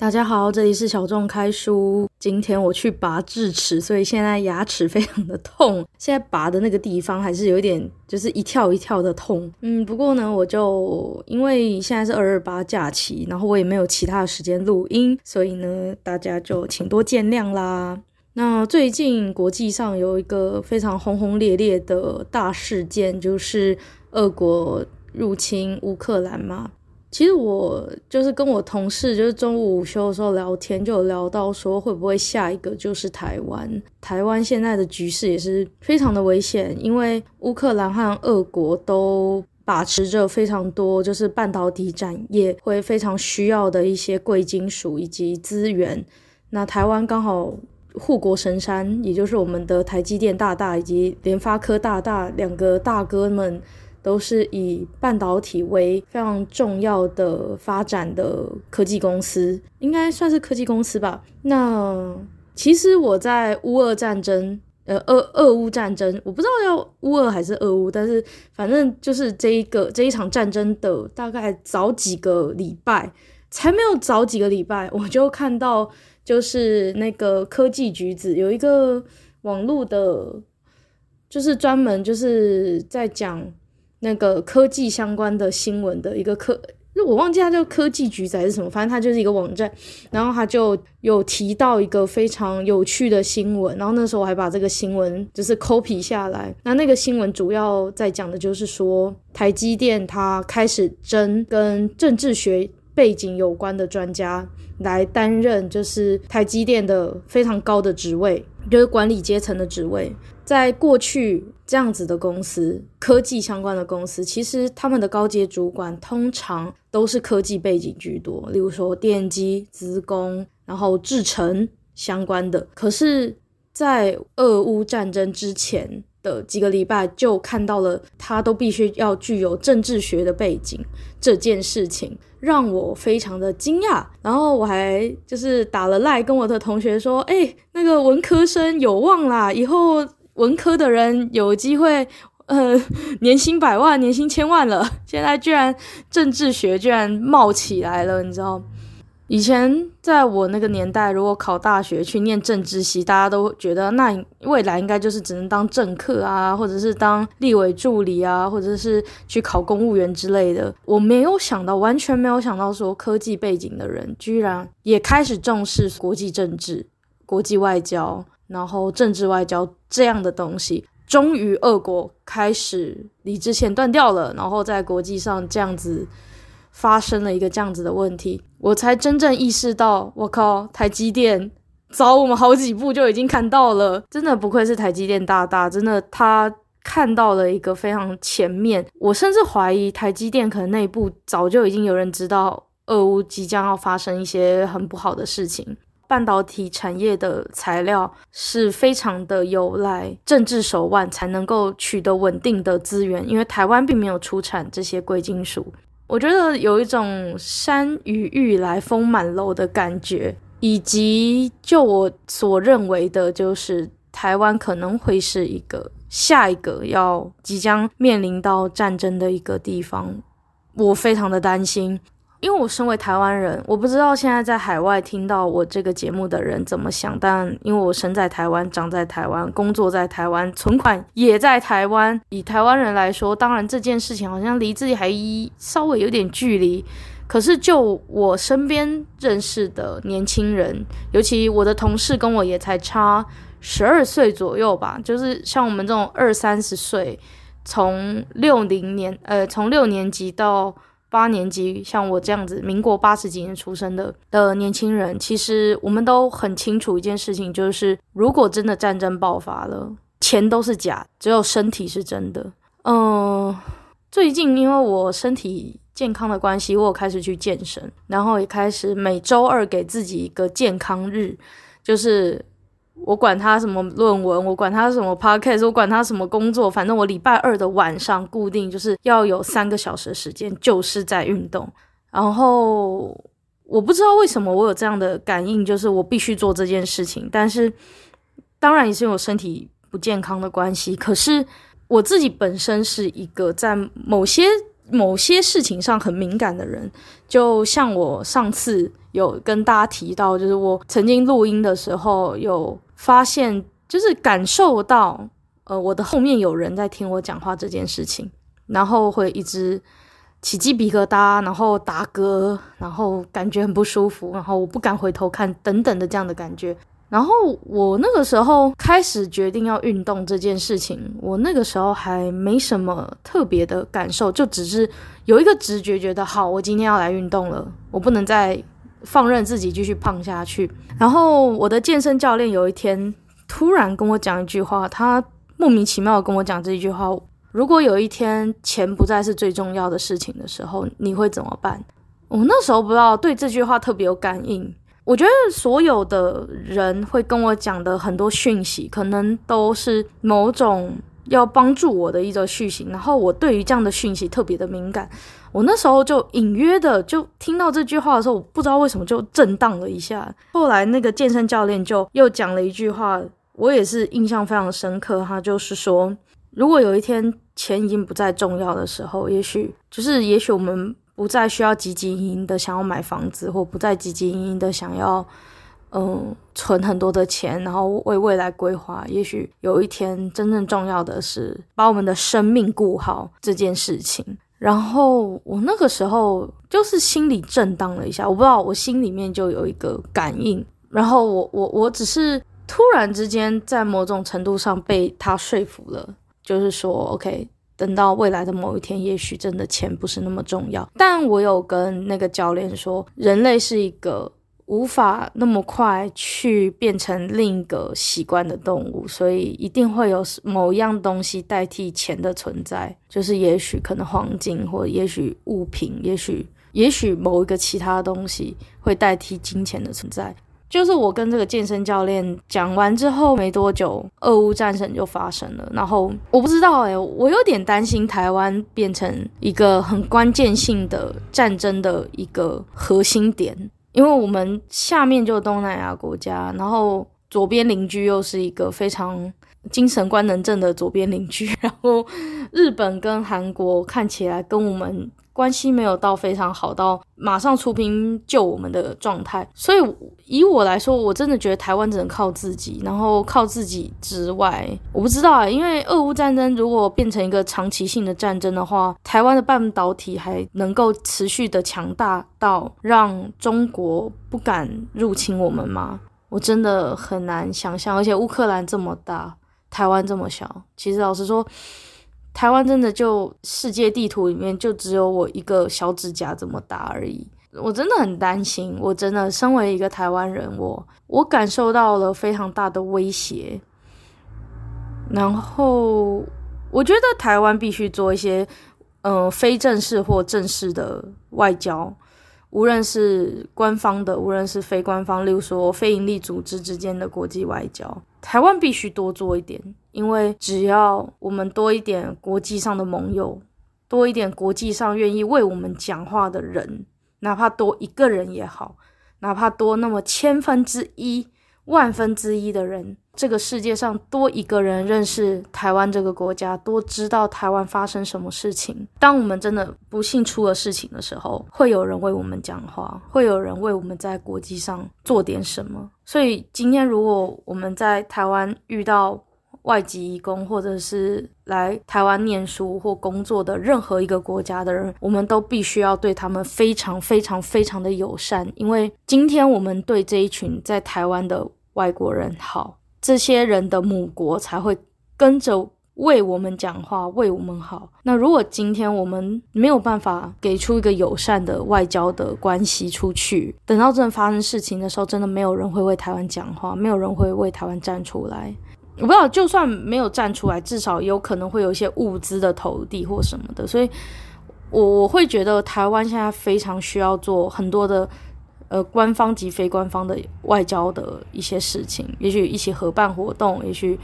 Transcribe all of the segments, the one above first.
大家好，这里是小众开书。今天我去拔智齿，所以现在牙齿非常的痛。现在拔的那个地方还是有一点，就是一跳一跳的痛。嗯，不过呢，我就因为现在是二二八假期，然后我也没有其他的时间录音，所以呢，大家就请多见谅啦。那最近国际上有一个非常轰轰烈烈的大事件，就是俄国入侵乌克兰嘛。其实我就是跟我同事，就是中午午休的时候聊天，就有聊到说会不会下一个就是台湾。台湾现在的局势也是非常的危险，因为乌克兰和俄国都把持着非常多就是半导体产业会非常需要的一些贵金属以及资源。那台湾刚好护国神山，也就是我们的台积电大大以及联发科大大两个大哥们。都是以半导体为非常重要的发展的科技公司，应该算是科技公司吧。那其实我在乌俄战争，呃，俄俄乌战争，我不知道要乌俄还是俄乌，但是反正就是这一个这一场战争的大概早几个礼拜，才没有早几个礼拜，我就看到就是那个科技橘子有一个网络的，就是专门就是在讲。那个科技相关的新闻的一个科，我忘记它叫科技橘子还是什么，反正它就是一个网站。然后他就有提到一个非常有趣的新闻，然后那时候我还把这个新闻就是 copy 下来。那那个新闻主要在讲的就是说，台积电它开始争跟政治学背景有关的专家来担任，就是台积电的非常高的职位，就是管理阶层的职位。在过去，这样子的公司，科技相关的公司，其实他们的高阶主管通常都是科技背景居多，例如说电机、资工，然后制程相关的。可是，在俄乌战争之前的几个礼拜，就看到了他都必须要具有政治学的背景，这件事情让我非常的惊讶。然后我还就是打了赖跟我的同学说：“哎，那个文科生有望啦，以后。”文科的人有机会，呃，年薪百万、年薪千万了。现在居然政治学居然冒起来了，你知道吗？以前在我那个年代，如果考大学去念政治系，大家都觉得那未来应该就是只能当政客啊，或者是当立委助理啊，或者是去考公务员之类的。我没有想到，完全没有想到，说科技背景的人居然也开始重视国际政治、国际外交。然后政治外交这样的东西，终于俄国开始理智线断掉了，然后在国际上这样子发生了一个这样子的问题，我才真正意识到，我靠，台积电早我们好几步就已经看到了，真的不愧是台积电大大，真的他看到了一个非常前面，我甚至怀疑台积电可能内部早就已经有人知道俄乌即将要发生一些很不好的事情。半导体产业的材料是非常的有赖政治手腕才能够取得稳定的资源，因为台湾并没有出产这些贵金属。我觉得有一种山雨欲来风满楼的感觉，以及就我所认为的，就是台湾可能会是一个下一个要即将面临到战争的一个地方，我非常的担心。因为我身为台湾人，我不知道现在在海外听到我这个节目的人怎么想。但因为我生在台湾，长在台湾，工作在台湾，存款也在台湾。以台湾人来说，当然这件事情好像离自己还稍微有点距离。可是就我身边认识的年轻人，尤其我的同事跟我也才差十二岁左右吧，就是像我们这种二三十岁，从六零年呃，从六年级到。八年级，像我这样子，民国八十几年出生的的年轻人，其实我们都很清楚一件事情，就是如果真的战争爆发了，钱都是假，只有身体是真的。嗯、最近因为我身体健康的关系，我有开始去健身，然后也开始每周二给自己一个健康日，就是。我管他什么论文，我管他什么 podcast，我管他什么工作，反正我礼拜二的晚上固定就是要有三个小时的时间，就是在运动。然后我不知道为什么我有这样的感应，就是我必须做这件事情。但是当然也是因为我身体不健康的关系。可是我自己本身是一个在某些某些事情上很敏感的人，就像我上次有跟大家提到，就是我曾经录音的时候有发现，就是感受到，呃，我的后面有人在听我讲话这件事情，然后会一直起鸡皮疙瘩，然后打嗝，然后感觉很不舒服，然后我不敢回头看，等等的这样的感觉。然后我那个时候开始决定要运动这件事情，我那个时候还没什么特别的感受，就只是有一个直觉，觉得好，我今天要来运动了，我不能再放任自己继续胖下去。然后我的健身教练有一天突然跟我讲一句话，他莫名其妙的跟我讲这一句话：如果有一天钱不再是最重要的事情的时候，你会怎么办？我那时候不知道对这句话特别有感应。我觉得所有的人会跟我讲的很多讯息，可能都是某种要帮助我的一种讯息。然后我对于这样的讯息特别的敏感。我那时候就隐约的就听到这句话的时候，我不知道为什么就震荡了一下。后来那个健身教练就又讲了一句话，我也是印象非常深刻。他就是说，如果有一天钱已经不再重要的时候，也许就是也许我们。不再需要汲汲营营的想要买房子，或不再汲汲营营的想要，嗯，存很多的钱，然后为未来规划。也许有一天，真正重要的是把我们的生命顾好这件事情。然后我那个时候就是心里震荡了一下，我不知道，我心里面就有一个感应。然后我我我只是突然之间在某种程度上被他说服了，就是说，OK。等到未来的某一天，也许真的钱不是那么重要。但我有跟那个教练说，人类是一个无法那么快去变成另一个习惯的动物，所以一定会有某一样东西代替钱的存在。就是也许可能黄金，或也许物品，也许也许某一个其他东西会代替金钱的存在。就是我跟这个健身教练讲完之后没多久，俄乌战争就发生了。然后我不知道哎、我有点担心台湾变成一个很关键性的战争的一个核心点，因为我们下面就东南亚国家，然后左边邻居又是一个非常精神官能症的左边邻居，然后日本跟韩国看起来跟我们。关系没有到非常好到马上出兵救我们的状态，所以以我来说，我真的觉得台湾只能靠自己，然后靠自己之外，我不知道啊，因为俄乌战争如果变成一个长期性的战争的话，台湾的半导体还能够持续的强大到让中国不敢入侵我们吗？我真的很难想象，而且乌克兰这么大，台湾这么小，其实老实说。台湾真的就世界地图里面就只有我一个小指甲这么大而已，我真的很担心。我真的身为一个台湾人，我我感受到了非常大的威胁。然后我觉得台湾必须做一些，呃，非正式或正式的外交，无论是官方的，无论是非官方，例如说非营利组织之间的国际外交，台湾必须多做一点。因为只要我们多一点国际上的盟友，多一点国际上愿意为我们讲话的人，哪怕多一个人也好，哪怕多那么千分之一、万分之一的人，这个世界上多一个人认识台湾这个国家，多知道台湾发生什么事情。当我们真的不幸出了事情的时候，会有人为我们讲话，会有人为我们在国际上做点什么。所以今天如果我们在台湾遇到，外籍移工，或者是来台湾念书或工作的任何一个国家的人，我们都必须要对他们非常非常非常的友善，因为今天我们对这一群在台湾的外国人好，这些人的母国才会跟着为我们讲话，为我们好。那如果今天我们没有办法给出一个友善的外交的关系出去，等到真的发生事情的时候，真的没有人会为台湾讲话，没有人会为台湾站出来。我不知道，就算没有站出来，至少有可能会有一些物资的投递或什么的。所以，我我会觉得台湾现在非常需要做很多的呃官方及非官方的外交的一些事情，也许一起合办活动，也许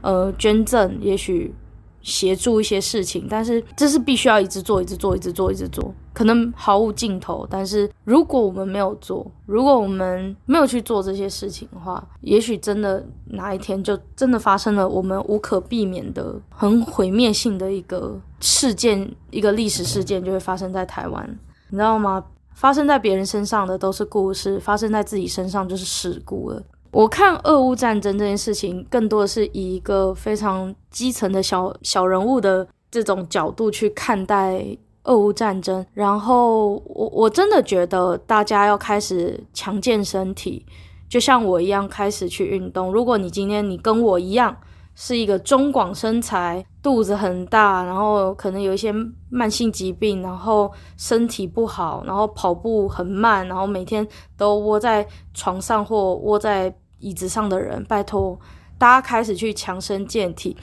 呃捐赠，也许协助一些事情，但是这是必须要一直做，一直做，一直做，一直做，可能毫无尽头。但是如果我们没有做，如果我们没有去做这些事情的话，也许真的哪一天就真的发生了我们无可避免的很毁灭性的一个事件，一个历史事件就会发生在台湾，你知道吗？发生在别人身上的都是故事，发生在自己身上就是事故了。我看俄乌战争这件事情，更多的是以一个非常基层的小小人物的这种角度去看待俄乌战争。然后我我真的觉得大家要开始强健身体，就像我一样开始去运动。如果你今天你跟我一样是一个中广身材，肚子很大，然后可能有一些慢性疾病，然后身体不好，然后跑步很慢，然后每天都窝在床上或窝在椅子上的人，拜托大家开始去强身健体。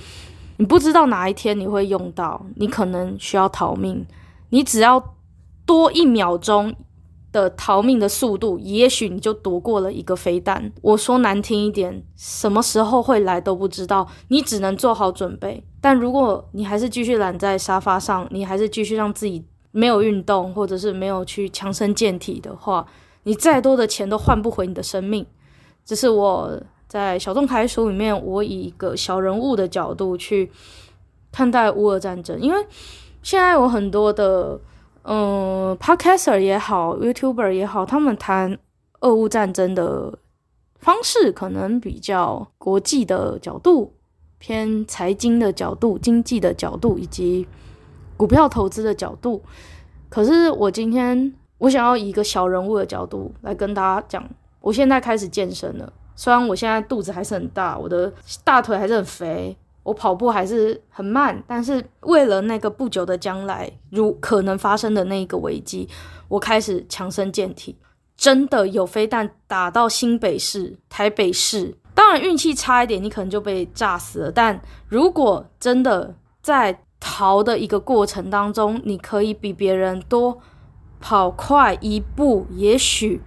你不知道哪一天你会用到，你可能需要逃命。你只要多一秒钟的逃命的速度，也许你就躲过了一个飞弹。我说难听一点，什么时候会来都不知道，你只能做好准备。但如果你还是继续懒在沙发上，你还是继续让自己没有运动，或者是没有去强身健体的话，你再多的钱都换不回你的生命。这是我在小众开书里面，我以一个小人物的角度去看待乌俄战争，因为现在有很多的嗯，Podcaster 也好，YouTuber 也好，他们谈俄乌战争的方式可能比较国际的角度，偏财经的角度、经济的角度以及股票投资的角度。可是我今天我想要以一个小人物的角度来跟大家讲。我现在开始健身了，虽然我现在肚子还是很大，我的大腿还是很肥，我跑步还是很慢，但是为了那个不久的将来，如可能发生的那一个危机，我开始强身健体。真的有飞弹打到新北市、台北市，当然运气差一点，你可能就被炸死了。但如果真的在逃的一个过程当中，你可以比别人多跑快一步，也许。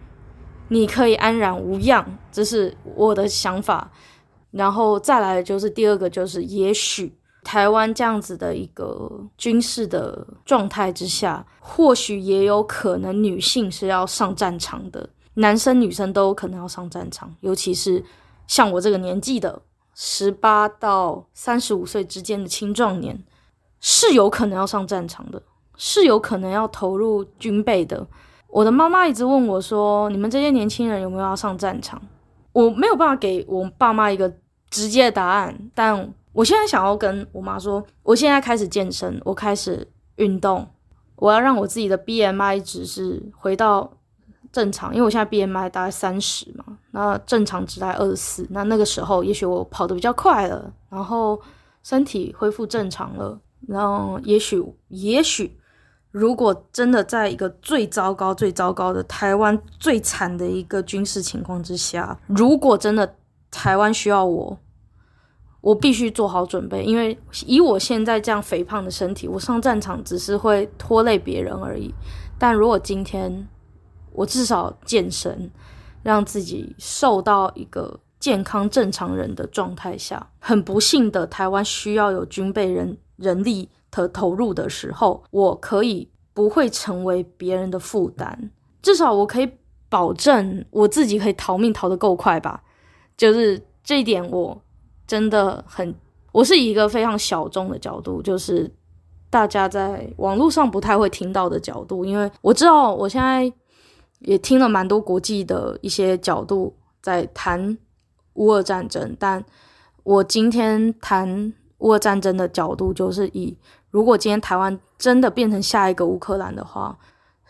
你可以安然无恙，这是我的想法。然后再来就是第二个，就是也许台湾这样子的一个军事的状态之下，或许也有可能女性是要上战场的，男生女生都有可能要上战场，尤其是像我这个年纪的十八到三十五岁之间的青壮年，是有可能要上战场的，是有可能要投入军备的。我的妈妈一直问我说：“你们这些年轻人有没有要上战场？”我没有办法给我爸妈一个直接的答案，但我现在想要跟我妈说：“我现在开始健身，我开始运动，我要让我自己的 BMI 值是回到正常，因为我现在 BMI 大概三十嘛，那正常值在二十四，那那个时候也许我跑得比较快了，然后身体恢复正常了，然后也许也许。”如果真的在一个最糟糕、最糟糕的台湾最惨的一个军事情况之下，如果真的台湾需要我，我必须做好准备，因为以我现在这样肥胖的身体，我上战场只是会拖累别人而已。但如果今天我至少健身，让自己瘦到一个健康正常人的状态下，很不幸的台湾需要有军备人人力。投投入的时候，我可以不会成为别人的负担，至少我可以保证我自己可以逃命逃得够快吧。就是这一点，我真的很，我是一个非常小众的角度，就是大家在网络上不太会听到的角度，因为我知道我现在也听了蛮多国际的一些角度在谈乌俄战争，但我今天谈乌俄战争的角度就是以。如果今天台湾真的变成下一个乌克兰的话，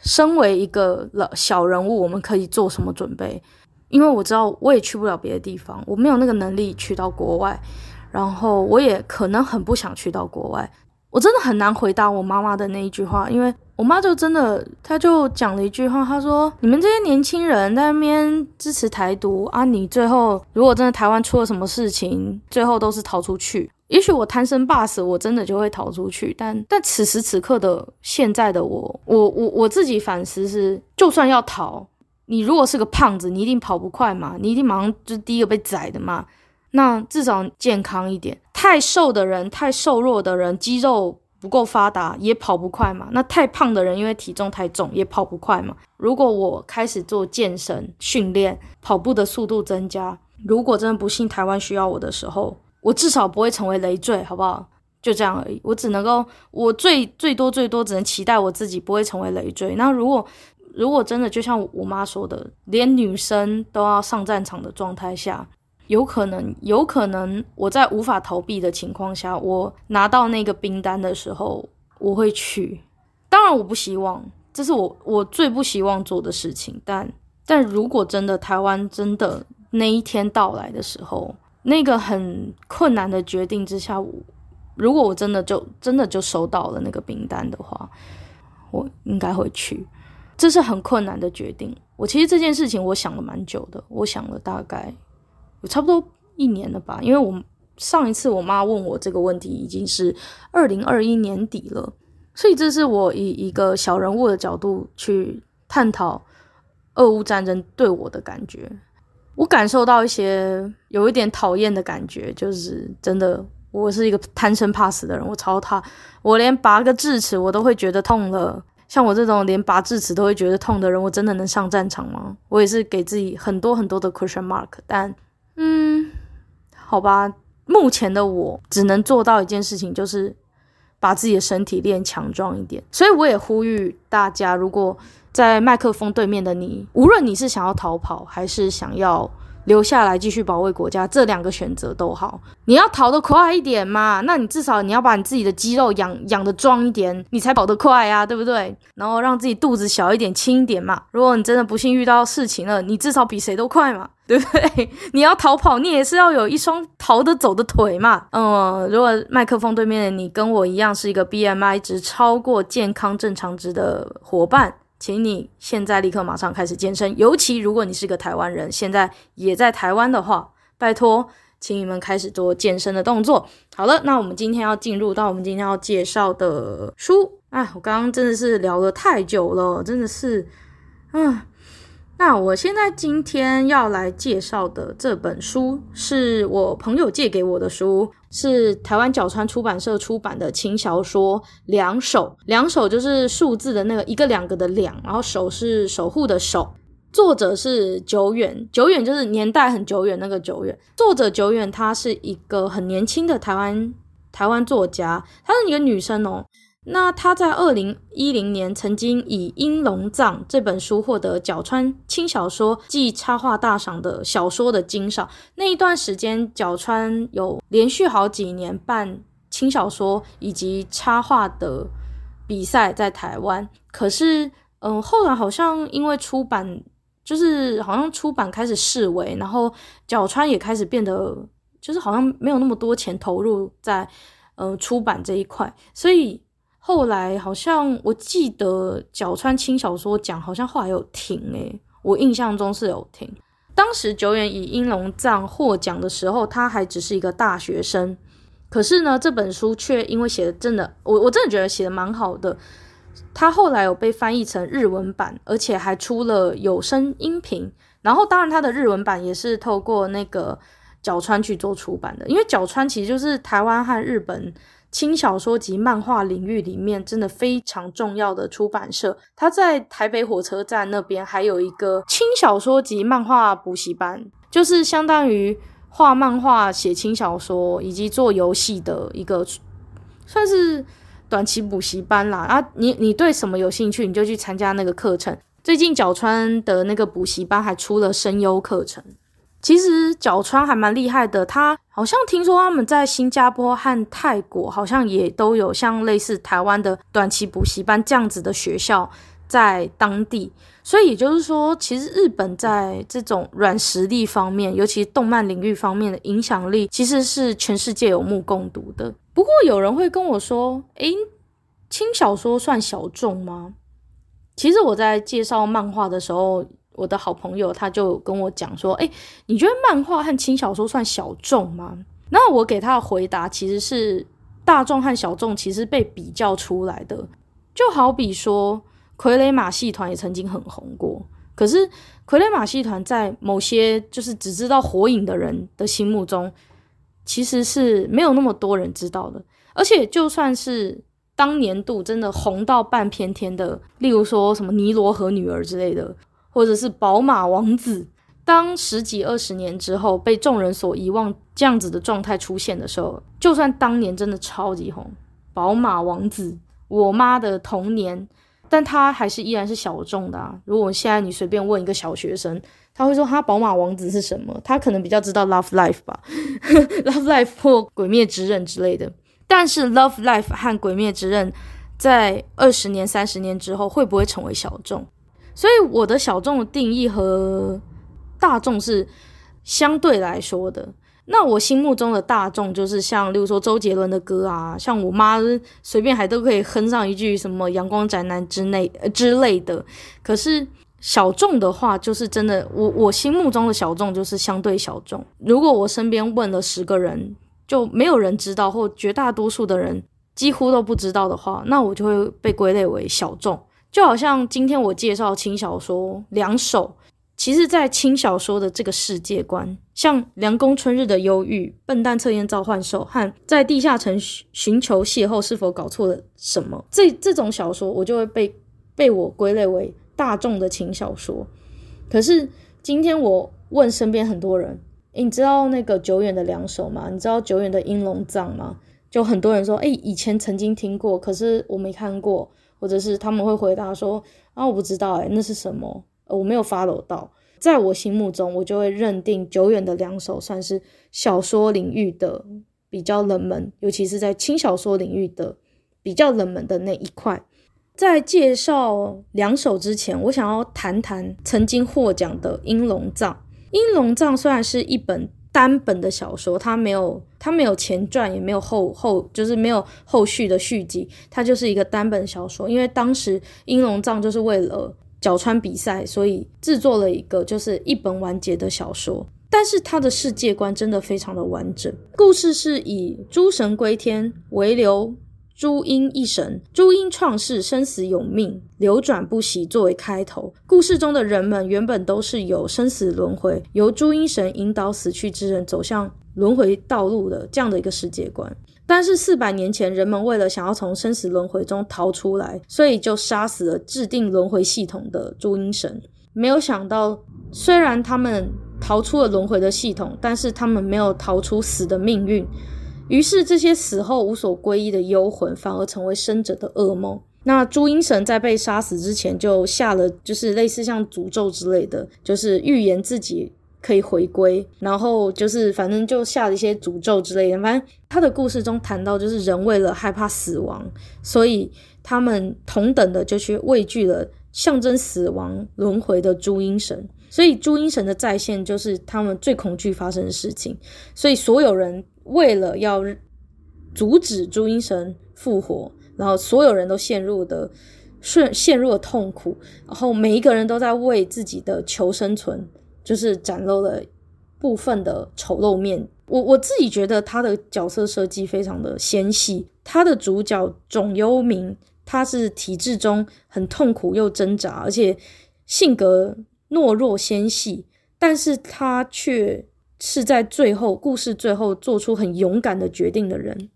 身为一个老小人物，我们可以做什么准备？因为我知道我也去不了别的地方，我没有那个能力去到国外，然后我也可能很不想去到国外。我真的很难回答我妈妈的那一句话，因为我妈就真的，她就讲了一句话，她说：“你们这些年轻人在那边支持台独啊，你最后如果真的台湾出了什么事情，最后都是逃出去。”也许我贪生怕死，我真的就会逃出去。但但此时此刻的现在的我，我我我自己反思是，就算要逃，你如果是个胖子，你一定跑不快嘛，你一定马上就是第一个被宰的嘛。那至少健康一点。太瘦的人、太瘦弱的人，肌肉不够发达，也跑不快嘛。那太胖的人，因为体重太重，也跑不快嘛。如果我开始做健身训练，跑步的速度增加，如果真的不幸台湾需要我的时候，我至少不会成为累赘，好不好？就这样而已。我只能够，我最最多最多只能期待我自己不会成为累赘。那如果如果真的就像我妈说的，连女生都要上战场的状态下，有可能，有可能我在无法逃避的情况下，我拿到那个兵单的时候，我会去。当然，我不希望，这是我我最不希望做的事情。但但如果真的台湾真的那一天到来的时候，那个很困难的决定之下，如果我真的就真的就收到了那个名单的话，我应该会去。这是很困难的决定。我其实这件事情我想了蛮久的，我想了大概有差不多一年了吧。因为我上一次我妈问我这个问题已经是二零二一年底了，所以这是我以一个小人物的角度去探讨俄乌战争对我的感觉。我感受到一些有一点讨厌的感觉，就是真的，我是一个贪生怕死的人，我超怕，我连拔个智齿我都会觉得痛了。像我这种连拔智齿都会觉得痛的人，我真的能上战场吗？我也是给自己很多很多的 question mark。但，嗯，好吧，目前的我只能做到一件事情，就是把自己的身体练强壮一点。所以我也呼吁大家，如果在麦克风对面的你，无论你是想要逃跑，还是想要留下来继续保卫国家，这两个选择都好。你要逃得快一点嘛，那你至少你要把你自己的肌肉养养得壮一点，你才跑得快啊，对不对？然后让自己肚子小一点、轻一点嘛。如果你真的不幸遇到事情了，你至少比谁都快嘛，对不对？你要逃跑，你也是要有一双逃得走的腿嘛。嗯，如果麦克风对面的你跟我一样是一个 BMI 值超过健康正常值的伙伴。请你现在立刻马上开始健身，尤其如果你是个台湾人，现在也在台湾的话，拜托，请你们开始做健身的动作。好了，那我们今天要进入到我们今天要介绍的书。哎，我刚刚真的是聊了太久了，真的是，嗯。那我现在今天要来介绍的这本书是我朋友借给我的书，是台湾角川出版社出版的轻小说《两手》。两手就是数字的那个一个两个的两，然后手是守护的守。作者是久远，久远就是年代很久远那个久远。作者久远，她是一个很年轻的台湾台湾作家，她是一个女生哦。那他在二零一零年曾经以《鹰龙藏》这本书获得角川轻小说暨插画大赏的小说的金赏。那一段时间，角川有连续好几年办轻小说以及插画的比赛在台湾。可是，嗯、后来好像因为出版，就是好像出版开始式微，然后角川也开始变得，就是好像没有那么多钱投入在呃出版这一块，所以。后来好像我记得角川轻小说奖好像后来有停诶、我印象中是有停。当时久远以《鹰笼藏》获奖的时候，他还只是一个大学生。可是呢，这本书却因为写的真的，我我真的觉得写的蛮好的。他后来有被翻译成日文版，而且还出了有声音频。然后当然他的日文版也是透过那个角川去做出版的，因为角川其实就是台湾和日本。轻小说及漫画领域里面真的非常重要的出版社，他在台北火车站那边还有一个轻小说及漫画补习班，就是相当于画漫画、写轻小说以及做游戏的一个，算是短期补习班啦。啊，你你对什么有兴趣，你就去参加那个课程。最近角川的那个补习班还出了声优课程。其实角川还蛮厉害的，他好像听说他们在新加坡和泰国好像也都有像类似台湾的短期补习班这样子的学校在当地，所以也就是说，其实日本在这种软实力方面，尤其动漫领域方面的影响力，其实是全世界有目共睹的。不过有人会跟我说：“诶，轻小说算小众吗？”其实我在介绍漫画的时候。我的好朋友他就跟我讲说：“诶，你觉得漫画和轻小说算小众吗？”那我给他的回答其实是大众和小众其实被比较出来的。就好比说，傀儡马戏团也曾经很红过，可是傀儡马戏团在某些就是只知道火影的人的心目中，其实是没有那么多人知道的。而且就算是当年度真的红到半边天的，例如说什么尼罗河女儿之类的，或者是宝马王子，当十几二十年之后被众人所遗忘这样子的状态出现的时候，就算当年真的超级红，宝马王子，我妈的童年。但他还是依然是小众的啊。如果现在你随便问一个小学生，他会说他宝马王子是什么？他可能比较知道 Love Life 吧，Love Life 或鬼灭之刃之类的。但是 Love Life 和鬼灭之刃在二十年、三十年之后会不会成为小众？所以我的小众的定义和大众是相对来说的。那我心目中的大众就是像，例如说周杰伦的歌啊，像我妈随便还都可以哼上一句什么“阳光宅男”之类之类的。可是小众的话，就是真的，我我心目中的小众就是相对小众。如果我身边问了十个人，就没有人知道，或绝大多数的人几乎都不知道的话，那我就会被归类为小众。就好像今天我介绍轻小说两首。其实，在轻小说的这个世界观，像凉宫春日的忧郁、笨蛋测验召唤兽和在地下城寻求邂逅，是否搞错了什么？这这种小说，我就会被被我归类为大众的轻小说。可是今天我问身边很多人，诶，你知道那个久远的两首吗？你知道久远的英龙藏吗？就很多人说，诶，以前曾经听过，可是我没看过，或者是他们会回答说，啊，我不知道，诶，那是什么？呃我没有 follow 到，在我心目中，我就会认定久远的两首算是小说领域的比较冷门，尤其是在轻小说领域的比较冷门的那一块。在介绍两首之前，我想要谈谈曾经获奖的《英龙藏》。《英龙藏》虽然是一本单本的小说，它没有它没有前传，也没有后后就是没有后续的续集，它就是一个单本小说。因为当时《英龙藏》就是为了角川比赛，所以制作了一个就是一本完结的小说，但是它的世界观真的非常的完整。故事是以诸神归天，为流朱茵一神，朱茵创世，生死有命，流转不息作为开头。故事中的人们原本都是有生死轮回，由朱茵神引导死去之人走向轮回道路的这样的一个世界观。但是四百年前，人们为了想要从生死轮回中逃出来，所以就杀死了制定轮回系统的朱茵神。没有想到，虽然他们逃出了轮回的系统，但是他们没有逃出死的命运。于是，这些死后无所归依的幽魂，反而成为生者的噩梦。那朱阴神在被杀死之前，就下了就是类似像诅咒之类的，就是预言自己。可以回归，然后就是反正就下了一些诅咒之类的。反正他的故事中谈到，就是人为了害怕死亡，所以他们同等的就去畏惧了象征死亡轮回的朱阴神。所以朱阴神的再现就是他们最恐惧发生的事情。所以所有人为了要阻止朱阴神复活，然后所有人都陷入的陷陷入了痛苦，然后每一个人都在为自己的求生存。就是展露了部分的丑陋面。我我自己觉得他的角色设计非常的纤细。他的主角种幽冥，他是体制中很痛苦又挣扎，而且性格懦弱纤细，但是他却是在最后故事最后做出很勇敢的决定的人。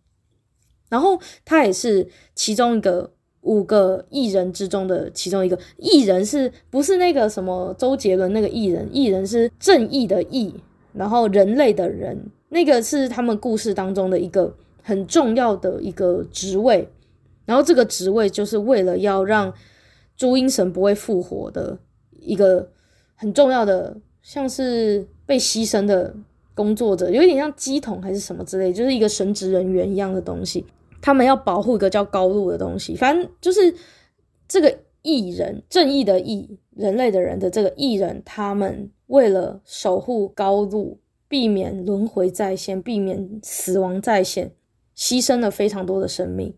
然后他也是其中一个。五个异人之中的其中一个异人，是不是那个什么周杰伦那个异人？异人是正义的义，然后人类的人，那个是他们故事当中的一个很重要的一个职位。然后这个职位就是为了要让朱英神不会复活的一个很重要的，像是被牺牲的工作者，有点像乩童还是什么之类，就是一个神职人员一样的东西。他们要保护一个叫高露的东西，反正就是这个异人，正义的义，人类的人的这个异人，他们为了守护高露，避免轮回再现，避免死亡再现，牺牲了非常多的生命，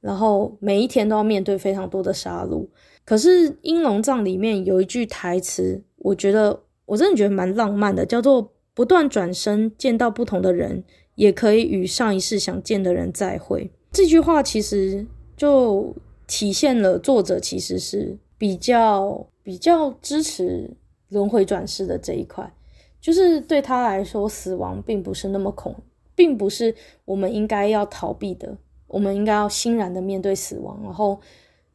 然后每一天都要面对非常多的杀戮。可是《英龙藏》里面有一句台词，我觉得我真的觉得蛮浪漫的，叫做“不断转身，见到不同的人，也可以与上一世想见的人再会”。这句话其实就体现了作者其实是比较比较支持轮回转世的这一块，就是对他来说，死亡并不是那么恐并不是我们应该要逃避的。我们应该要欣然的面对死亡，然后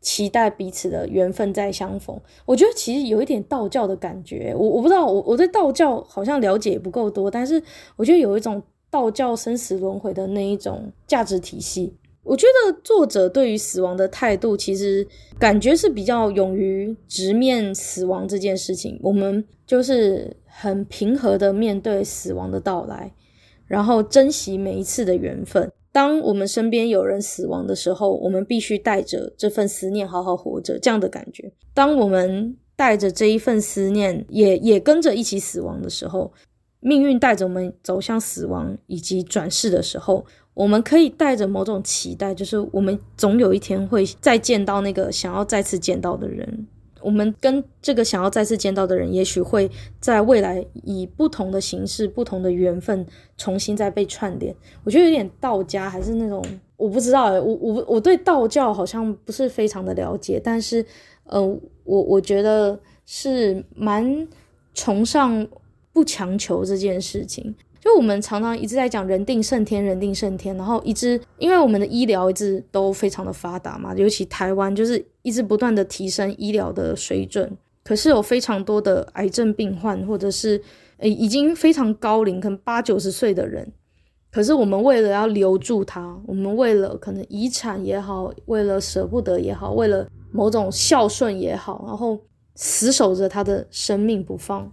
期待彼此的缘分再相逢。我觉得其实有一点道教的感觉，我我不知道，我我对道教好像了解也不够多，但是我觉得有一种道教生死轮回的那一种价值体系。我觉得作者对于死亡的态度，其实感觉是比较勇于直面死亡这件事情。我们就是很平和的面对死亡的到来，然后珍惜每一次的缘分。当我们身边有人死亡的时候，我们必须带着这份思念好好活着，这样的感觉。当我们带着这一份思念，也也跟着一起死亡的时候，命运带着我们走向死亡以及转世的时候，我们可以带着某种期待，就是我们总有一天会再见到那个想要再次见到的人。我们跟这个想要再次见到的人，也许会在未来以不同的形式、不同的缘分重新再被串联。我觉得有点道家，还是那种我不知道诶，我我我对道教好像不是非常的了解，但是呃，我我觉得是蛮崇尚不强求这件事情。就我们常常一直在讲人定胜天，人定胜天，然后一直因为我们的医疗一直都非常的发达嘛，尤其台湾就是一直不断的提升医疗的水准，可是有非常多的癌症病患或者是诶已经非常高龄，可能八九十岁的人，可是我们为了要留住他，我们为了可能遗产也好，为了舍不得也好，为了某种孝顺也好，然后死守着他的生命不放，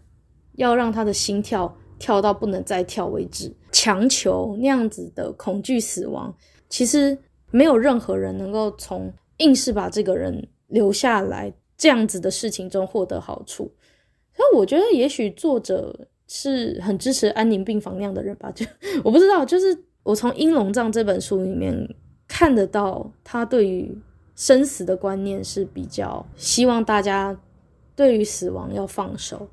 要让他的心跳。跳到不能再跳为止，强求那样子的恐惧死亡，其实没有任何人能够从硬是把这个人留下来这样子的事情中获得好处。所以我觉得，也许作者是很支持安宁病房那样的人吧？就我不知道，就是我从《阴龙藏》这本书里面看得到，他对于生死的观念是比较希望大家对于死亡要放手。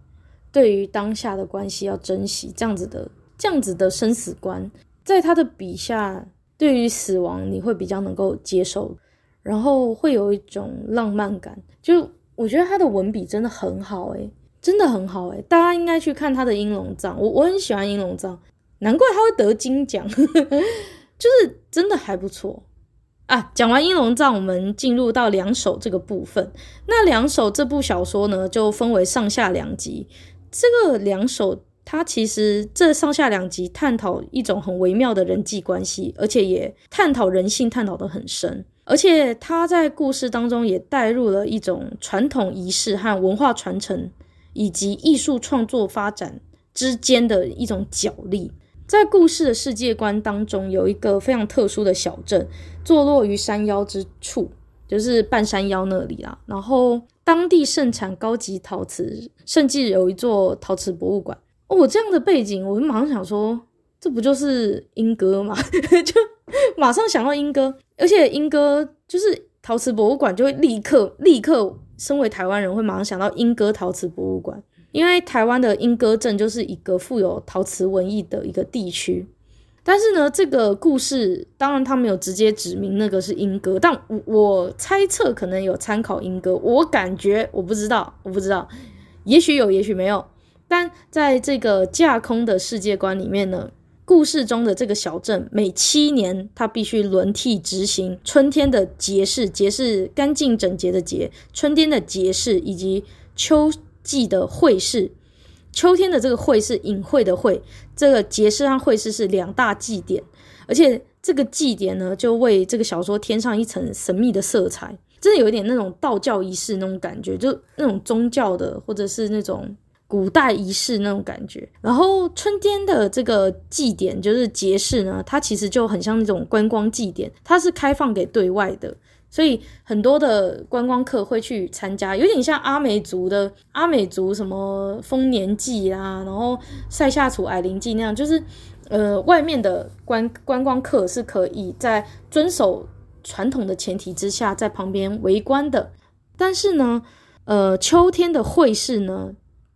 对于当下的关系要珍惜，这样子的这样子的生死观，在他的笔下，对于死亡你会比较能够接受，然后会有一种浪漫感。就我觉得他的文笔真的很好，诶，真的很好，诶，大家应该去看他的《阴龙藏》，我我很喜欢《阴龙藏》，难怪他会得金奖，就是真的还不错啊。讲完《阴龙藏》，我们进入到两首这个部分。那两首这部小说呢，就分为上下两集。这个两首，它其实这上下两集探讨一种很微妙的人际关系，而且也探讨人性，探讨得很深。而且他在故事当中也带入了一种传统仪式和文化传承，以及艺术创作发展之间的一种角力。在故事的世界观当中，有一个非常特殊的小镇，坐落于山腰之处，就是半山腰那里啦。然后。当地盛产高级陶瓷，甚至有一座陶瓷博物馆。哦，我这样的背景，我就马上想说，这不就是莺歌吗？就马上想到莺歌，而且莺歌就是陶瓷博物馆，就会立刻立刻，身为台湾人会马上想到莺歌陶瓷博物馆，因为台湾的莺歌镇就是一个富有陶瓷文艺的一个地区。但是呢，这个故事当然他没有直接指明那个是莺歌，但我我猜测可能有参考莺歌，我感觉我不知道，我不知道，也许有，也许没有。但在这个架空的世界观里面呢，故事中的这个小镇每七年它必须轮替执行春天的节事，节是干净整洁的节，春天的节事以及秋季的会试。秋天的这个会是隐晦的会，这个节事和会试是两大祭典，而且这个祭典呢，就为这个小说添上一层神秘的色彩，真的有一点那种道教仪式那种感觉，就那种宗教的或者是那种古代仪式那种感觉。然后春天的这个祭典就是节事呢，它其实就很像那种观光祭典，它是开放给对外的。所以很多的观光客会去参加，有点像阿美族的阿美族什么丰年祭啊，然后塞夏族矮灵祭那样，就是呃外面的观观光客是可以在遵守传统的前提之下在旁边围观的。但是呢，呃秋天的会试呢，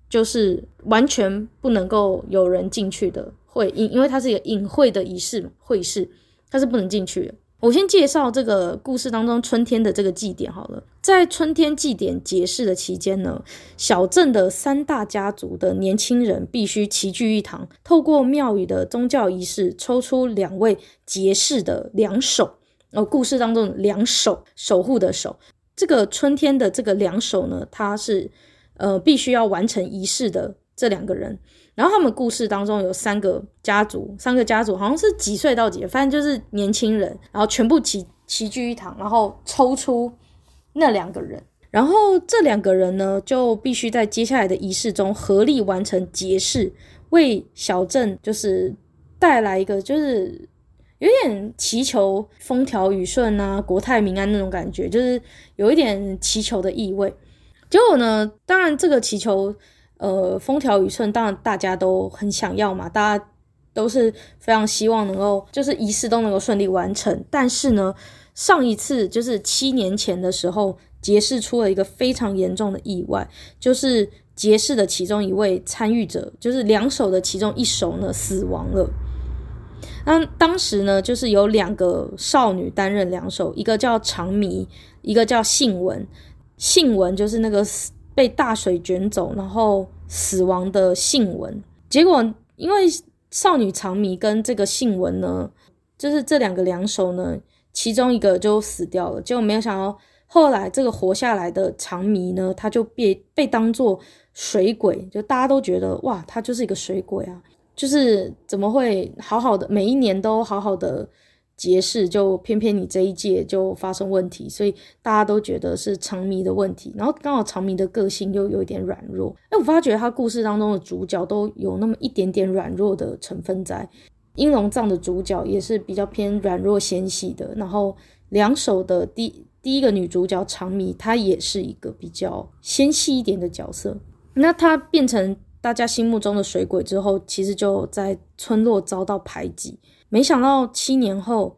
就是完全不能够有人进去的会，因因为它是一个隐晦的仪式，会试它是不能进去的。我先介绍这个故事当中春天的这个祭典好了。在春天祭典结式的期间呢，小镇的三大家族的年轻人必须齐聚一堂，透过庙宇的宗教仪式，抽出两位结式的两手。哦，故事当中两手守护的手，这个春天的这个两手呢，他是呃必须要完成仪式的这两个人。然后他们故事当中有三个家族，三个家族好像是几岁到几，反正就是年轻人，然后全部齐齐聚一堂，然后抽出那两个人，然后这两个人呢就必须在接下来的仪式中合力完成结式，为小镇就是带来一个就是有点祈求风调雨顺啊、国泰民安那种感觉，就是有一点祈求的意味。结果呢，当然这个祈求。呃，风调雨顺，当然大家都很想要嘛，大家都是非常希望能够，就是仪式都能够顺利完成。但是呢，上一次就是七年前的时候，结式出了一个非常严重的意外，就是结式的其中一位参与者，就是两手的其中一手呢死亡了。那当时呢，就是有两个少女担任两手，一个叫长弥，一个叫幸文。幸文就是那个。被大水卷走，然后死亡的信文。结果因为少女长弥跟这个信文呢，就是这两个两手呢，其中一个就死掉了。结果没有想到，后来这个活下来的长弥呢，他就被被当作水鬼，就大家都觉得哇，他就是一个水鬼啊，就是怎么会好好的，每一年都好好的。结式就偏偏你这一届就发生问题，所以大家都觉得是长弥的问题。然后刚好长弥的个性又有一点软弱，哎，我发觉他故事当中的主角都有那么一点点软弱的成分在。英龙藏的主角也是比较偏软弱纤细的，然后两手的第第一个女主角长弥，她也是一个比较纤细一点的角色。那她变成大家心目中的水鬼之后，其实就在村落遭到排挤。没想到七年后，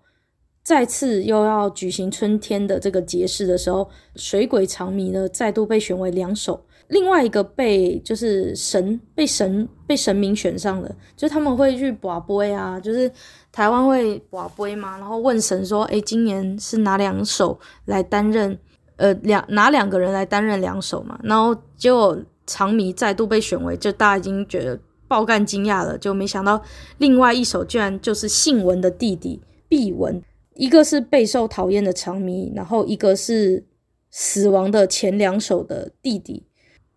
再次又要举行春天的这个节式的时候，水鬼长迷呢再度被选为两首。另外一个被就是神被神被神明选上了，就他们会去跋杯啊，就是台湾会跋杯嘛，然后问神说：“诶，今年是哪两首来担任？呃，两哪两个人来担任两首嘛？”然后结果长迷再度被选为，就大家已经觉得。爆干惊讶了，就没想到另外一首居然就是信文的弟弟毕文，一个是备受讨厌的长迷，然后一个是死亡的前两首的弟弟。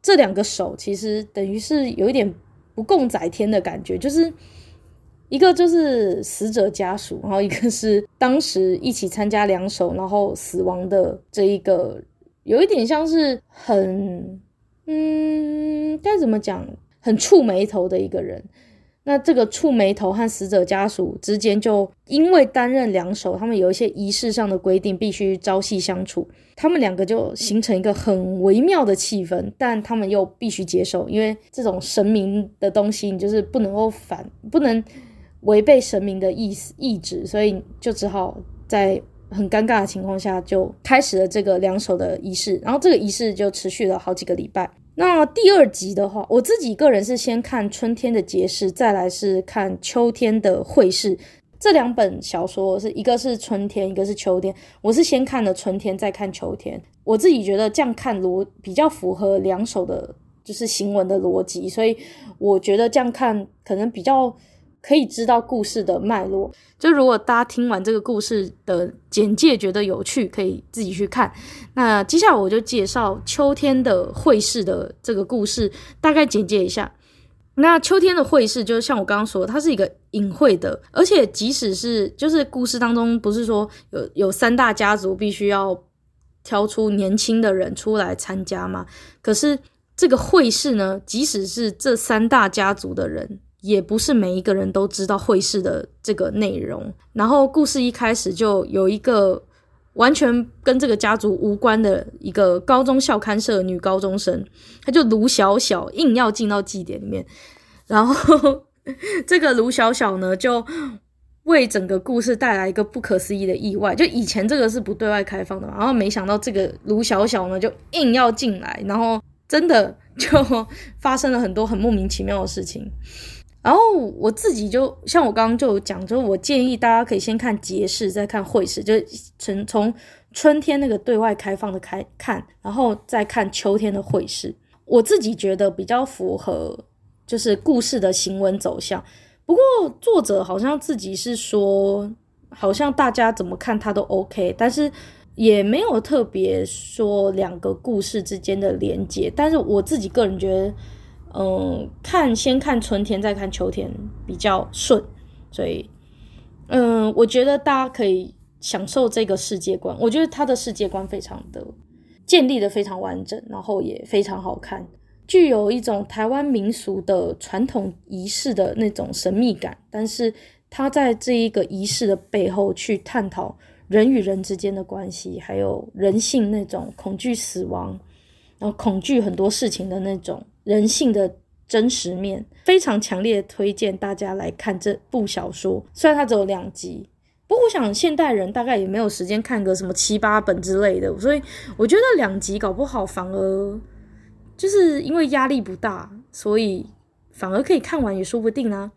这两个手其实等于是有一点不共载天的感觉，就是一个就是死者家属，然后一个是当时一起参加两手然后死亡的这一个，有一点像是很嗯，该怎么讲？很触眉头的一个人，那这个触眉头和死者家属之间，就因为担任两手，他们有一些仪式上的规定，必须朝夕相处。他们两个就形成一个很微妙的气氛，但他们又必须接受，因为这种神明的东西，你就是不能够反，不能违背神明的意思意志，所以就只好在很尴尬的情况下，就开始了这个两手的仪式。然后这个仪式就持续了好几个礼拜。那第二集的话，我自己个人是先看春天的节事，再来是看秋天的会事。这两本小说是一个是春天，一个是秋天。我是先看了春天，再看秋天。我自己觉得这样看逻比较符合两手的，就是行文的逻辑，所以我觉得这样看可能比较。可以知道故事的脉络。就如果大家听完这个故事的简介觉得有趣，可以自己去看。那接下来我就介绍秋天的会试的这个故事，大概简介一下。那秋天的会试就是像我刚刚说，它是一个隐晦的，而且即使是就是故事当中不是说有有三大家族必须要挑出年轻的人出来参加吗？可是这个会试呢，即使是这三大家族的人。也不是每一个人都知道会试的这个内容。然后故事一开始就有一个完全跟这个家族无关的一个高中校刊社女高中生，她就卢小小硬要进到祭典里面。然后这个卢小小呢，就为整个故事带来一个不可思议的意外。就以前这个是不对外开放的嘛，然后没想到这个卢小小呢就硬要进来，然后真的就发生了很多很莫名其妙的事情。然后我自己就像我刚刚就讲，就我建议大家可以先看节势，再看会势，就是从从春天那个对外开放的开看，然后再看秋天的会势。我自己觉得比较符合就是故事的行文走向。不过作者好像自己是说，好像大家怎么看他都 OK，但是也没有特别说两个故事之间的连接。但是我自己个人觉得，嗯，看先看春天再看秋天比较顺，所以嗯，我觉得大家可以享受这个世界观。我觉得他的世界观非常的建立的非常完整，然后也非常好看。具有一种台湾民俗的传统仪式的那种神秘感，但是他在这一个仪式的背后去探讨人与人之间的关系，还有人性那种恐惧死亡，然后恐惧很多事情的那种人性的真实面，非常强烈推荐大家来看这部小说。虽然它只有两集，不过我想现代人大概也没有时间看个什么七八本之类的，所以我觉得两集搞不好反而。就是因为压力不大，所以反而可以看完也说不定啊。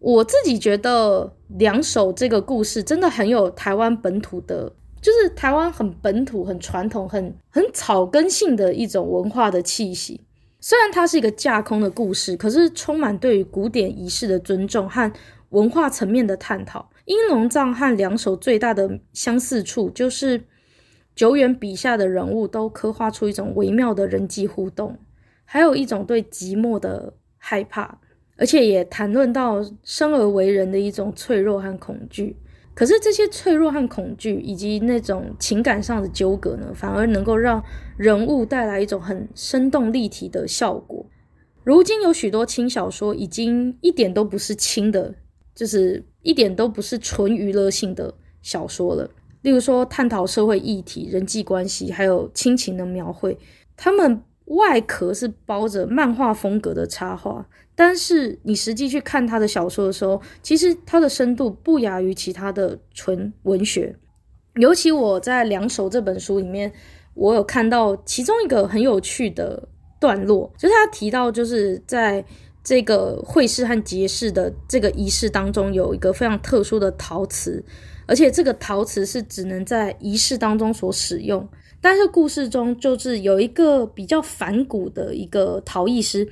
我自己觉得两首这个故事真的很有台湾本土的，就是台湾很本土、很传统、很很草根性的一种文化的气息。虽然它是一个架空的故事，可是充满对于古典仪式的尊重和文化层面的探讨。英龙藏和两首最大的相似处就是。久远笔下的人物都刻画出一种微妙的人际互动，还有一种对寂寞的害怕，而且也谈论到生而为人的一种脆弱和恐惧。可是这些脆弱和恐惧，以及那种情感上的纠葛呢，反而能够让人物带来一种很生动立体的效果。如今有许多轻小说已经一点都不是轻的，就是一点都不是纯娱乐性的小说了。例如说，探讨社会议题、人际关系，还有亲情的描绘，他们外壳是包着漫画风格的插画，但是你实际去看他的小说的时候，其实他的深度不亚于其他的纯文学。尤其我在两首这本书里面，我有看到其中一个很有趣的段落，就是他提到，就是在这个会试和节势的这个仪式当中，有一个非常特殊的陶瓷。而且这个陶瓷是只能在仪式当中所使用，但是故事中就是有一个比较反骨的一个陶艺师，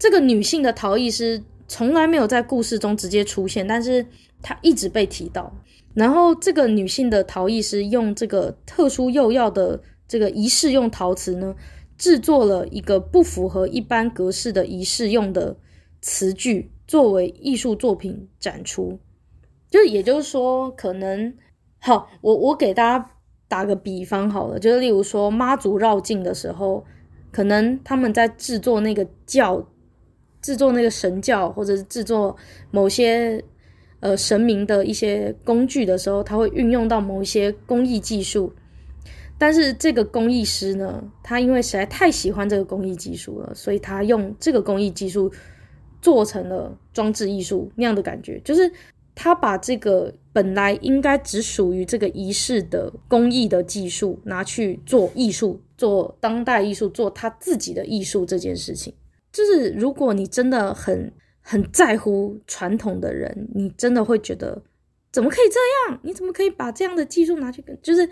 这个女性的陶艺师从来没有在故事中直接出现，但是她一直被提到。然后这个女性的陶艺师用这个特殊釉药的这个仪式用陶瓷呢，制作了一个不符合一般格式的仪式用的瓷具，作为艺术作品展出。就也就是说，可能好，我我给大家打个比方好了，就是例如说妈祖绕境的时候，可能他们在制作那个轿，制作那个神教，或者是制作某些呃神明的一些工具的时候，他会运用到某一些工艺技术。但是这个工艺师呢，他因为实在太喜欢这个工艺技术了，所以他用这个工艺技术做成了装置艺术那样的感觉，就是。他把这个本来应该只属于这个仪式的工艺的技术拿去做艺术，做当代艺术，做他自己的艺术这件事情，就是如果你真的很很在乎传统的人，你真的会觉得怎么可以这样？你怎么可以把这样的技术拿去跟？就是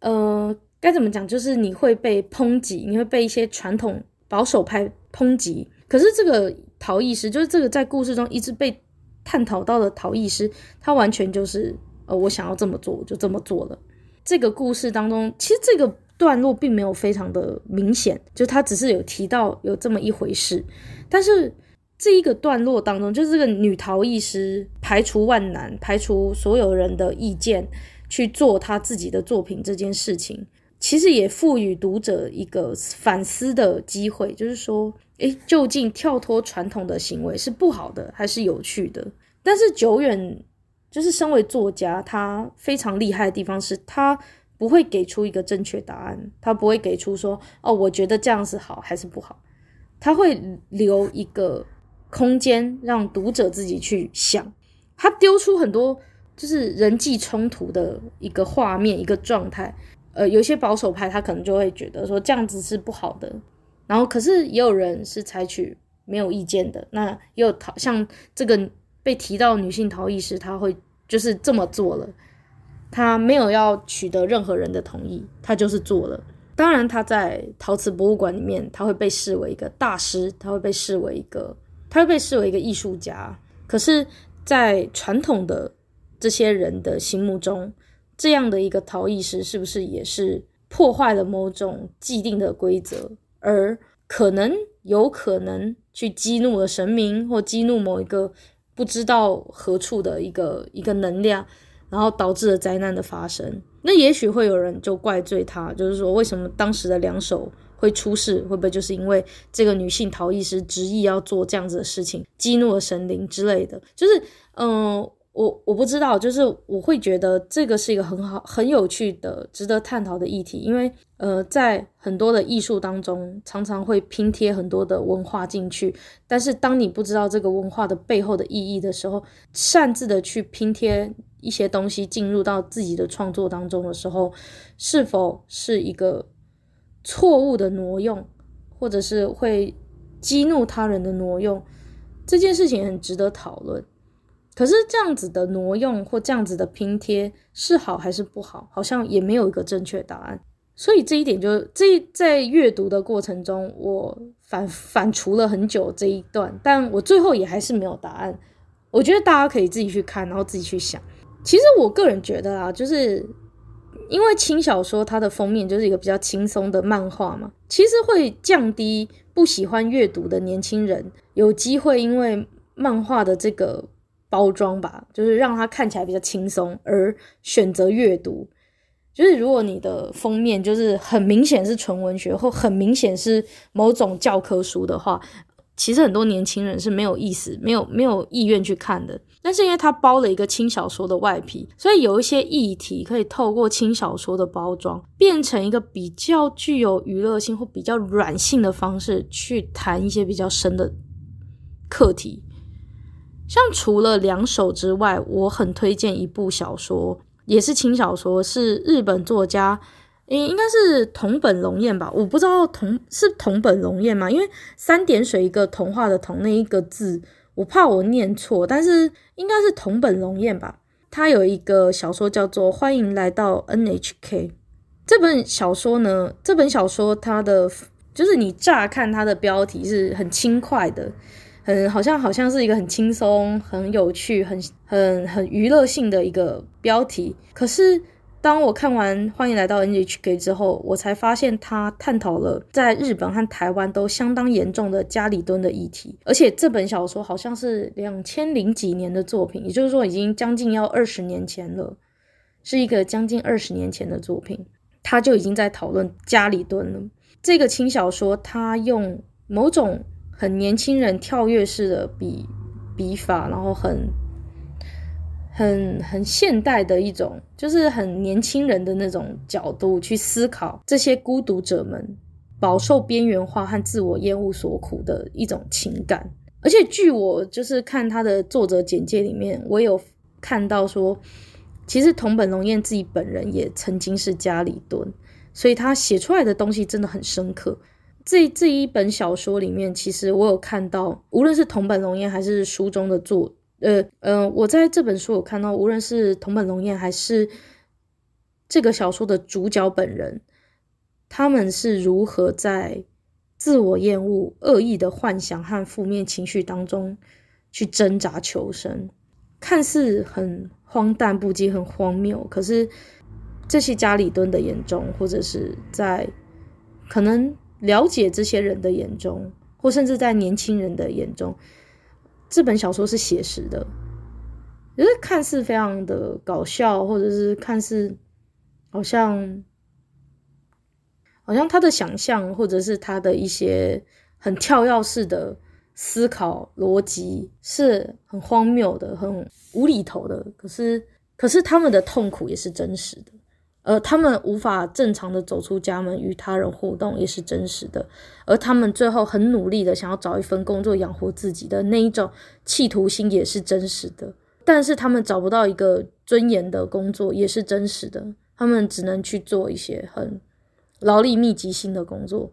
呃，该怎么讲？就是你会被抨击，你会被一些传统保守派抨击。可是这个陶艺师，就是这个在故事中一直被。探讨到的陶艺师，他完全就是呃，我想要这么做，我就这么做了。这个故事当中，其实这个段落并没有非常的明显，就他只是有提到有这么一回事。但是这一个段落当中，就是这个女陶艺师排除万难，排除所有人的意见去做她自己的作品这件事情，其实也赋予读者一个反思的机会，就是说。诶，究竟跳脱传统的行为是不好的还是有趣的？但是久远就是身为作家，他非常厉害的地方是他不会给出一个正确答案，他不会给出说哦，我觉得这样是好还是不好，他会留一个空间让读者自己去想。他丢出很多就是人际冲突的一个画面一个状态，呃，有些保守派他可能就会觉得说这样子是不好的。然后，可是也有人是采取没有意见的。那也有逃像这个被提到女性逃逸时，他会就是这么做了，他没有要取得任何人的同意，他就是做了。当然，他在陶瓷博物馆里面，他会被视为一个大师，他会被视为一个，他会被视为一个艺术家。可是，在传统的这些人的心目中，这样的一个陶艺师是不是也是破坏了某种既定的规则，而可能有可能去激怒了神明，或激怒某一个不知道何处的一个一个能量，然后导致了灾难的发生？那也许会有人就怪罪他，就是说，为什么当时的两手会出事？会不会就是因为这个女性陶艺师执意要做这样子的事情，激怒了神灵之类的？就是，嗯、我我不知道，就是我会觉得这个是一个很好、很有趣的、值得探讨的议题，因为，呃，在很多的艺术当中，常常会拼贴很多的文化进去，但是当你不知道这个文化的背后的意义的时候，擅自的去拼贴。一些东西进入到自己的创作当中的时候，是否是一个错误的挪用，或者是会激怒他人的挪用？这件事情很值得讨论。可是这样子的挪用或这样子的拼贴是好还是不好？好像也没有一个正确答案。所以这一点就这在阅读的过程中，我反反刍了很久这一段，但我最后也还是没有答案。我觉得大家可以自己去看，然后自己去想。其实我个人觉得啊，就是因为轻小说它的封面就是一个比较轻松的漫画嘛，其实会降低不喜欢阅读的年轻人有机会因为漫画的这个包装吧，就是让它看起来比较轻松而选择阅读。就是如果你的封面就是很明显是纯文学或很明显是某种教科书的话，其实很多年轻人是没有意思、没有没有意愿去看的。但是因为它包了一个轻小说的外皮，所以有一些议题可以透过轻小说的包装，变成一个比较具有娱乐性或比较软性的方式去谈一些比较深的课题。像除了两首之外，我很推荐一部小说，也是轻小说，是日本作家。诶，应该是桐本龙彦吧？我不知道桐是桐本龙彦吗？因为三点水一个童话的童那一个字，我怕我念错，但是应该是桐本龙彦吧？他有一个小说叫做《欢迎来到 NHK》。这本小说呢，这本小说它的就是你乍看它的标题是很轻快的，很好像好像是一个很轻松、很有趣、很很很娱乐性的一个标题，可是。当我看完《欢迎来到 NHK》之后，我才发现他探讨了在日本和台湾都相当严重的家里蹲的议题，而且这本小说好像是两千零几年的作品，也就是说已经将近要二十年前了，是一个将近二十年前的作品，他就已经在讨论家里蹲了。这个轻小说，他用某种很年轻人跳跃式的笔笔法，然后很。很很现代的一种，就是很年轻人的那种角度去思考这些孤独者们饱受边缘化和自我厌恶所苦的一种情感。而且据我就是看他的作者简介里面，我有看到说，其实桐本龙彦自己本人也曾经是家里蹲，所以他写出来的东西真的很深刻。这这一本小说里面，其实我有看到，无论是桐本龙彦还是书中的作。呃呃，我在这本书有看到，无论是桐本龙彦还是这个小说的主角本人，他们是如何在自我厌恶、恶意的幻想和负面情绪当中去挣扎求生，看似很荒诞不羁、很荒谬，可是这些家里蹲的眼中，或者是在可能了解这些人的眼中，或甚至在年轻人的眼中。这本小说是写实的，就是看似非常的搞笑，或者是看似好像好像他的想象，或者是他的一些很跳跃式的思考逻辑是很荒谬的、很无厘头的。可是，可是他们的痛苦也是真实的。而他们无法正常的走出家门与他人互动也是真实的，而他们最后很努力的想要找一份工作养活自己的那一种企图心也是真实的，但是他们找不到一个尊严的工作也是真实的，他们只能去做一些很劳力密集性的工作，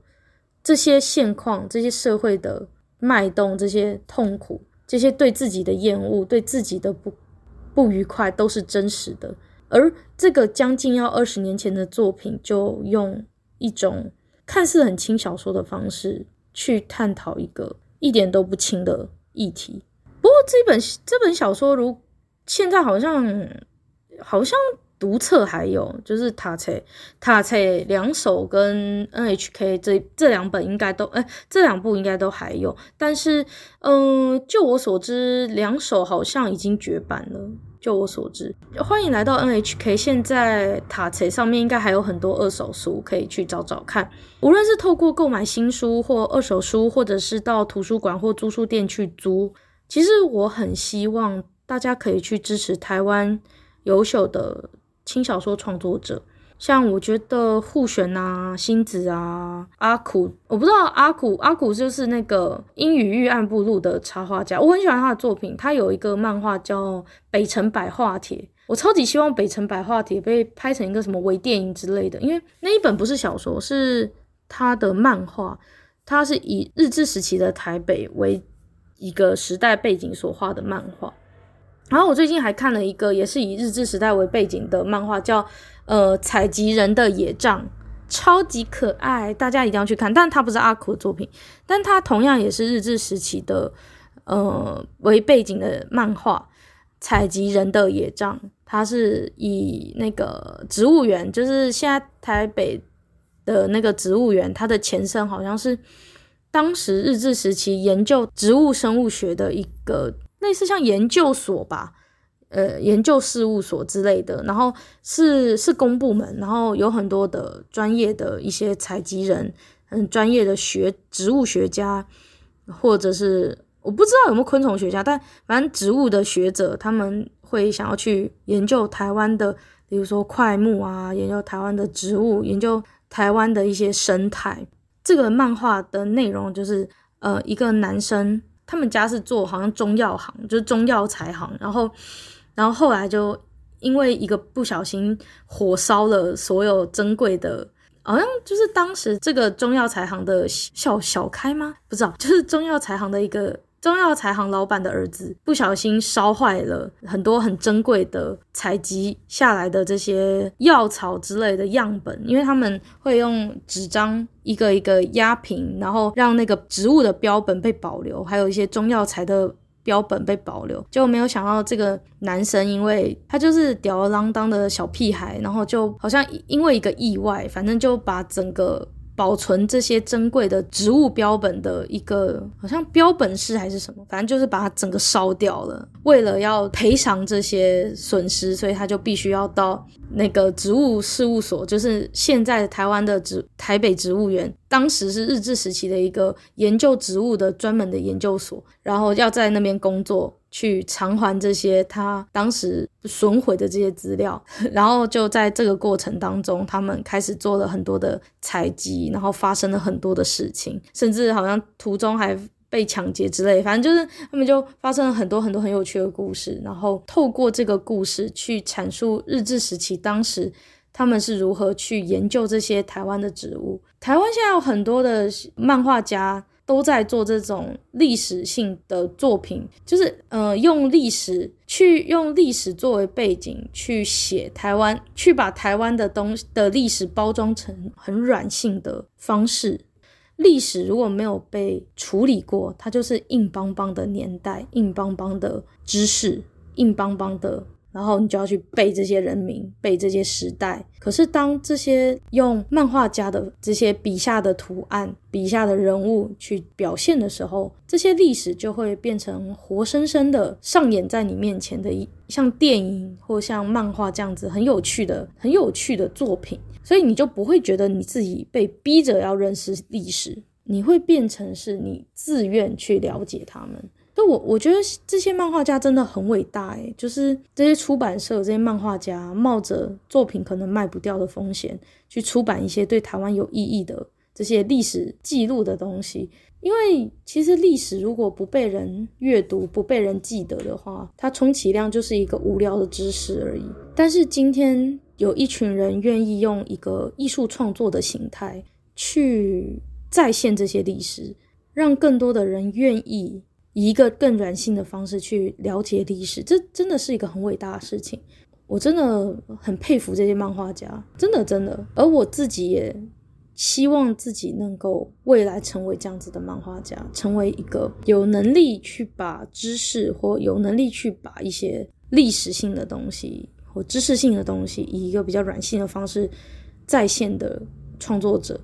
这些现况，这些社会的脉动、这些痛苦、这些对自己的厌恶、对自己的不不愉快，都是真实的。而这个将近要二十年前的作品，就用一种看似很轻小说的方式去探讨一个一点都不轻的议题。不过这本这本小说，如现在好像好像。读册还有就是塔册塔册两手跟 NHK 这这两本应该都哎、这两部应该都还有，但是嗯、就我所知两手好像已经绝版了。就我所知，欢迎来到 NHK，现在塔册上面应该还有很多二手书可以去找找看。无论是透过购买新书或二手书，或者是到图书馆或租书店去租，其实我很希望大家可以去支持台湾优秀的。轻小说创作者，像我觉得户玄啊、星子啊、阿苦，我不知道阿苦，阿苦就是那个《阴雨玉暗部录》的插画家，我很喜欢他的作品。他有一个漫画叫《北城百画帖》，我超级希望《北城百画帖》被拍成一个什么微电影之类的，因为那一本不是小说，是他的漫画，他是以日治时期的台北为一个时代背景所画的漫画。然后我最近还看了一个，也是以日治时代为背景的漫画，叫呃采集人的野帐，超级可爱，大家一定要去看。但它不是阿苦的作品，但它同样也是日治时期的呃为背景的漫画，采集人的野帐，它是以那个植物园，就是现在台北的那个植物园，它的前身好像是当时日治时期研究植物生物学的一个。类似像研究所吧，呃，研究事务所之类的，然后是是公部门，然后有很多的专业的一些采集人，很专业的学植物学家，或者是我不知道有没有昆虫学家，但反正植物的学者，他们会想要去研究台湾的，比如说桧木啊，研究台湾的植物，研究台湾的一些生态。这个漫画的内容就是，呃，一个男生。他们家是做好像中药行，就是中药材行，然后，然后后来就因为一个不小心火烧了所有珍贵的，好像就是当时这个中药材行的小小开吗？不知道，就是中药材行的一个。中药材行老板的儿子不小心烧坏了很多很珍贵的采集下来的这些药草之类的样本，因为他们会用纸张一个一个压平，然后让那个植物的标本被保留，还有一些中药材的标本被保留。结果没有想到这个男生，因为他就是吊儿郎当的小屁孩，然后就好像因为一个意外，反正就把整个。保存这些珍贵的植物标本的一个，好像标本室还是什么，反正就是把它整个烧掉了。为了要赔偿这些损失，所以他就必须要到那个植物事务所，就是现在台湾的植台北植物园，当时是日治时期的一个研究植物的专门的研究所，然后要在那边工作。去偿还这些他当时损毁的这些资料，然后就在这个过程当中，他们开始做了很多的采集，然后发生了很多的事情，甚至好像途中还被抢劫之类，反正就是他们就发生了很多很多很有趣的故事，然后透过这个故事去阐述日治时期当时他们是如何去研究这些台湾的植物。台湾现在有很多的漫画家。都在做这种历史性的作品，就是呃，用历史去用历史作为背景去写台湾，去把台湾的东西的历史包装成很软性的方式。历史如果没有被处理过，它就是硬邦邦的年代，硬邦邦的知识，硬邦邦的。然后你就要去背这些人名，背这些时代。可是当这些用漫画家的这些笔下的图案、笔下的人物去表现的时候，这些历史就会变成活生生的上演在你面前的一像电影或像漫画这样子很有趣的、很有趣的作品。所以你就不会觉得你自己被逼着要认识历史，你会变成是你自愿去了解他们。所以我我觉得这些漫画家真的很伟大诶，就是这些出版社、这些漫画家冒着作品可能卖不掉的风险，去出版一些对台湾有意义的这些历史记录的东西。因为其实历史如果不被人阅读、不被人记得的话，它充其量就是一个无聊的知识而已。但是今天有一群人愿意用一个艺术创作的形态去再现这些历史。让更多的人愿意以一个更软性的方式去了解历史，这真的是一个很伟大的事情。我真的很佩服这些漫画家，真的真的。而我自己也希望自己能够未来成为这样子的漫画家，成为一个有能力去把知识或有能力去把一些历史性的东西或知识性的东西，以一个比较软性的方式再现的创作者。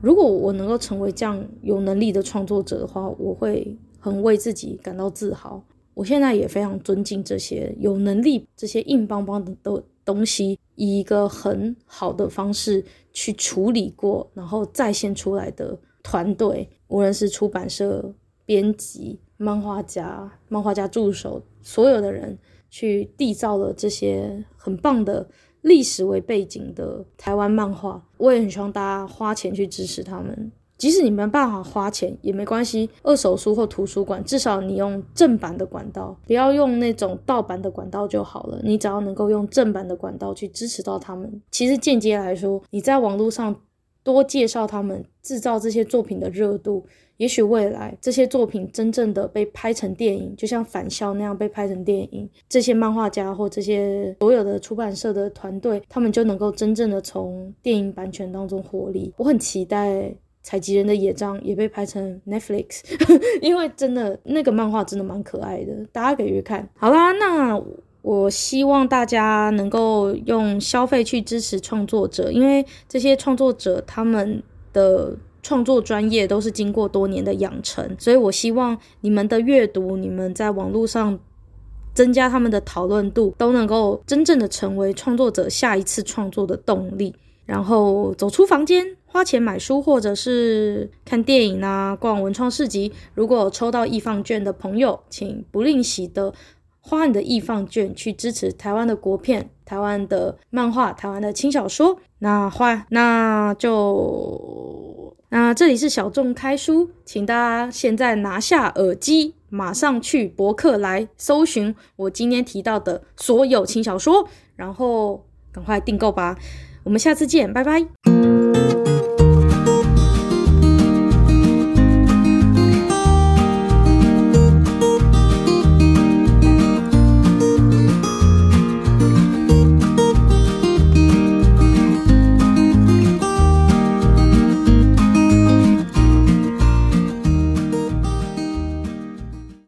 如果我能够成为这样有能力的创作者的话，我会很为自己感到自豪。我现在也非常尊敬这些有能力、这些硬邦邦的的东西，以一个很好的方式去处理过，然后再现出来的团队，无论是出版社、编辑、漫画家、漫画家助手，所有的人去缔造了这些很棒的。历史为背景的台湾漫画，我也很希望大家花钱去支持他们。即使你没办法花钱也没关系，二手书或图书馆，至少你用正版的管道，不要用那种盗版的管道就好了。你只要能够用正版的管道去支持到他们，其实间接来说，你在网络上多介绍他们，制造这些作品的热度。也许未来这些作品真正的被拍成电影，就像《返校》那样被拍成电影，这些漫画家或这些所有的出版社的团队，他们就能够真正的从电影版权当中获利。我很期待《采集人的野帐》也被拍成 Netflix，因为真的那个漫画真的蛮可爱的，大家可以去看。好啦，那我希望大家能够用消费去支持创作者，因为这些创作者他们的。创作专业都是经过多年的养成，所以我希望你们的阅读，你们在网络上增加他们的讨论度，都能够真正的成为创作者下一次创作的动力。然后走出房间，花钱买书，或者是看电影啊，逛文创市集。如果抽到艺 FUN 券的朋友，请不吝惜的花你的艺 FUN 券去支持台湾的国片、台湾的漫画、台湾的轻小说。那花，那就。那这里是小众开书，请大家现在拿下耳机，马上去博客来搜寻我今天提到的所有轻小说，然后赶快订购吧。我们下次见，拜拜。